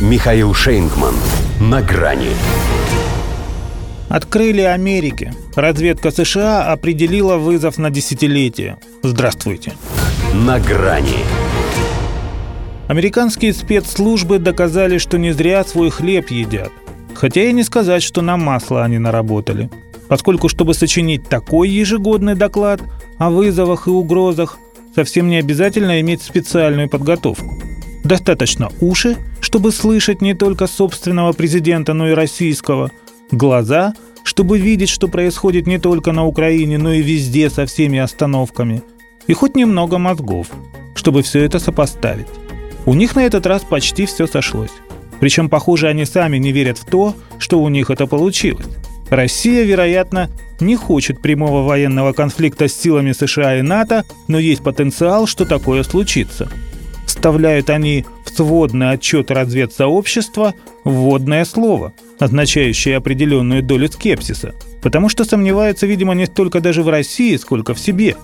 Михаил Шейнгман. На грани. Открыли Америке. Разведка США определила вызов на десятилетие. Здравствуйте. На грани. Американские спецслужбы доказали, что не зря свой хлеб едят. Хотя и не сказать, что на масло они наработали. Поскольку, чтобы сочинить такой ежегодный доклад о вызовах и угрозах, совсем не обязательно иметь специальную подготовку. Достаточно уши, чтобы слышать не только собственного президента, но и российского, глаза, чтобы видеть, что происходит не только на Украине, но и везде со всеми остановками, и хоть немного мозгов, чтобы все это сопоставить. У них на этот раз почти все сошлось. Причем, похоже, они сами не верят в то, что у них это получилось. Россия, вероятно, не хочет прямого военного конфликта с силами США и НАТО, но есть потенциал, что такое случится – вставляют они в сводный отчет разведсообщества вводное слово, означающее определенную долю скепсиса, потому что сомневаются, видимо, не столько даже в России, сколько в себе.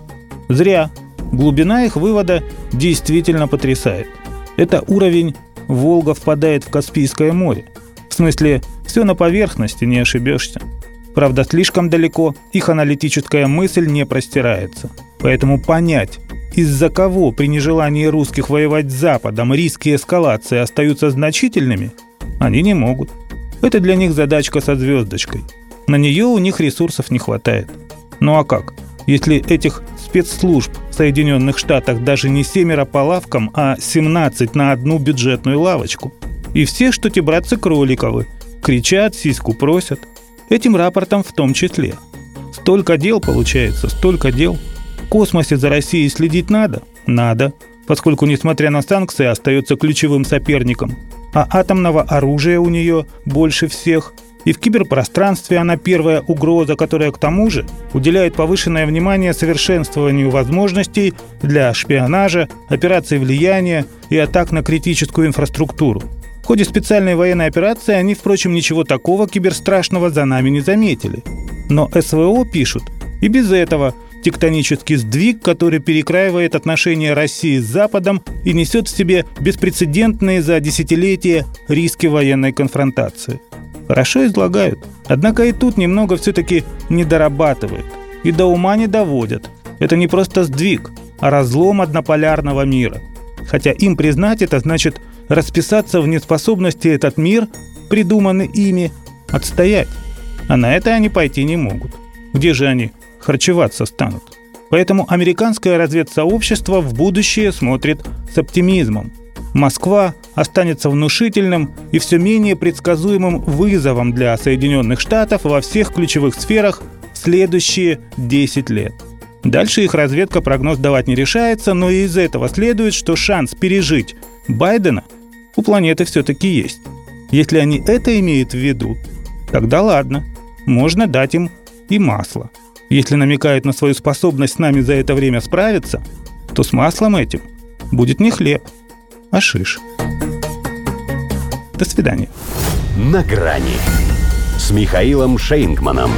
Зря. Глубина их вывода действительно потрясает. Это уровень «Волга впадает в Каспийское море». В смысле, все на поверхности, не ошибешься. Правда, слишком далеко их аналитическая мысль не простирается. Поэтому понять, из-за кого при нежелании русских воевать с Западом риски эскалации остаются значительными, они не могут. Это для них задачка со звездочкой. На нее у них ресурсов не хватает. Ну а как? Если этих спецслужб в Соединенных Штатах даже не семеро по лавкам, а 17 на одну бюджетную лавочку. И все, что те братцы Кроликовы, кричат, сиську просят. Этим рапортом в том числе. Столько дел получается, столько дел – космосе за Россией следить надо? Надо, поскольку, несмотря на санкции, остается ключевым соперником. А атомного оружия у нее больше всех. И в киберпространстве она первая угроза, которая к тому же уделяет повышенное внимание совершенствованию возможностей для шпионажа, операций влияния и атак на критическую инфраструктуру. В ходе специальной военной операции они, впрочем, ничего такого киберстрашного за нами не заметили. Но СВО пишут и без этого – тектонический сдвиг, который перекраивает отношения России с Западом и несет в себе беспрецедентные за десятилетия риски военной конфронтации. Хорошо излагают, однако и тут немного все-таки не дорабатывают и до ума не доводят. Это не просто сдвиг, а разлом однополярного мира. Хотя им признать это значит расписаться в неспособности этот мир, придуманный ими, отстоять. А на это они пойти не могут. Где же они харчеваться станут. Поэтому американское разведсообщество в будущее смотрит с оптимизмом. Москва останется внушительным и все менее предсказуемым вызовом для Соединенных Штатов во всех ключевых сферах в следующие 10 лет. Дальше их разведка прогноз давать не решается, но из этого следует, что шанс пережить Байдена у планеты все-таки есть. Если они это имеют в виду, тогда ладно, можно дать им и масло – если намекает на свою способность с нами за это время справиться, то с маслом этим будет не хлеб, а шиш. До свидания. На грани с Михаилом Шейнгманом.